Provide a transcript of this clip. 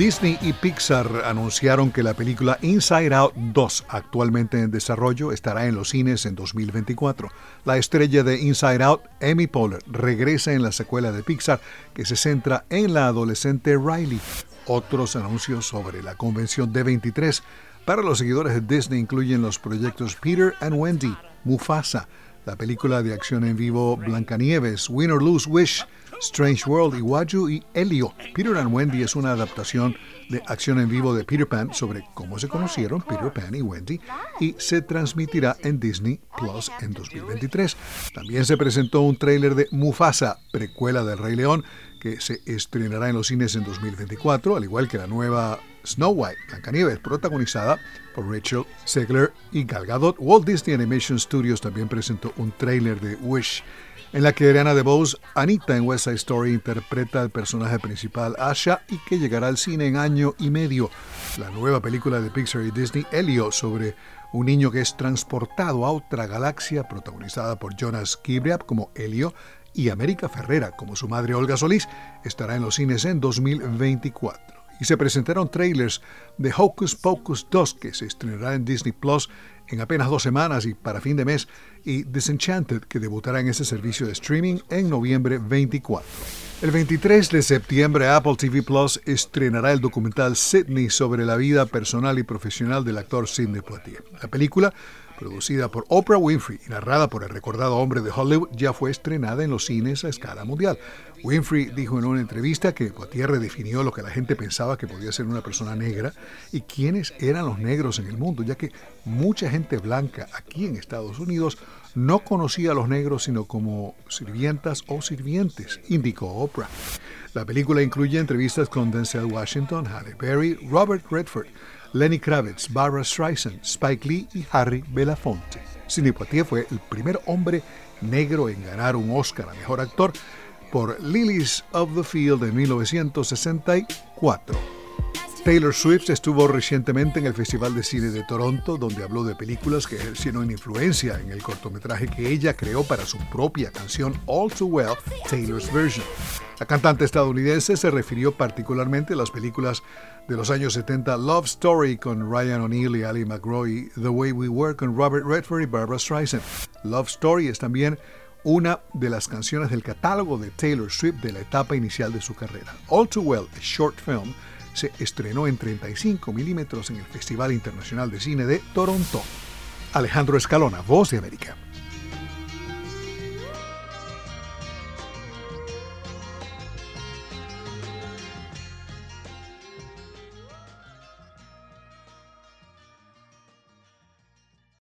Disney y Pixar anunciaron que la película Inside Out 2, actualmente en desarrollo, estará en los cines en 2024. La estrella de Inside Out, Amy Poehler, regresa en la secuela de Pixar que se centra en la adolescente Riley. Otros anuncios sobre la convención D23 para los seguidores de Disney incluyen los proyectos Peter and Wendy, Mufasa, la película de acción en vivo Blancanieves, Win or Lose Wish, Strange World, Iwaju y Elio. Peter and Wendy es una adaptación de acción en vivo de Peter Pan sobre cómo se conocieron Peter Pan y Wendy y se transmitirá en Disney Plus en 2023. También se presentó un tráiler de Mufasa, precuela del Rey León, que se estrenará en los cines en 2024, al igual que la nueva Snow White, Blancanieves, protagonizada por Rachel Segler y Gal Gadot. Walt Disney Animation Studios también presentó un tráiler de Wish en la que Ariana DeBose, Anita en West Side Story, interpreta al personaje principal Asha y que llegará al cine en año y medio. La nueva película de Pixar y Disney, Elio, sobre un niño que es transportado a otra galaxia, protagonizada por Jonas Kibriab como Elio y América Ferrera como su madre Olga Solís, estará en los cines en 2024 y se presentaron trailers de Hocus Pocus 2 que se estrenará en Disney Plus en apenas dos semanas y para fin de mes, y Disenchanted, que debutará en ese servicio de streaming en noviembre 24. El 23 de septiembre Apple TV Plus estrenará el documental Sydney sobre la vida personal y profesional del actor Sidney Poitier. La película producida por Oprah Winfrey y narrada por el recordado hombre de Hollywood, ya fue estrenada en los cines a escala mundial. Winfrey dijo en una entrevista que Poitier redefinió lo que la gente pensaba que podía ser una persona negra y quiénes eran los negros en el mundo, ya que mucha gente blanca aquí en Estados Unidos no conocía a los negros sino como sirvientas o sirvientes, indicó Oprah. La película incluye entrevistas con Denzel Washington, Halle Berry, Robert Redford, Lenny Kravitz, Barbara Streisand, Spike Lee y Harry Belafonte. Sidney Poitier fue el primer hombre negro en ganar un Oscar a Mejor Actor por Lilies of the Field de 1964. Taylor Swift estuvo recientemente en el Festival de Cine de Toronto, donde habló de películas que ejercieron influencia en el cortometraje que ella creó para su propia canción All Too Well, Taylor's Version. La cantante estadounidense se refirió particularmente a las películas de los años 70 Love Story con Ryan O'Neill y Ali McGraw The Way We Were con Robert Redford y Barbara Streisand. Love Story es también una de las canciones del catálogo de Taylor Swift de la etapa inicial de su carrera. All Too Well, a short film, se estrenó en 35 milímetros en el Festival Internacional de Cine de Toronto. Alejandro Escalona, Voz de América.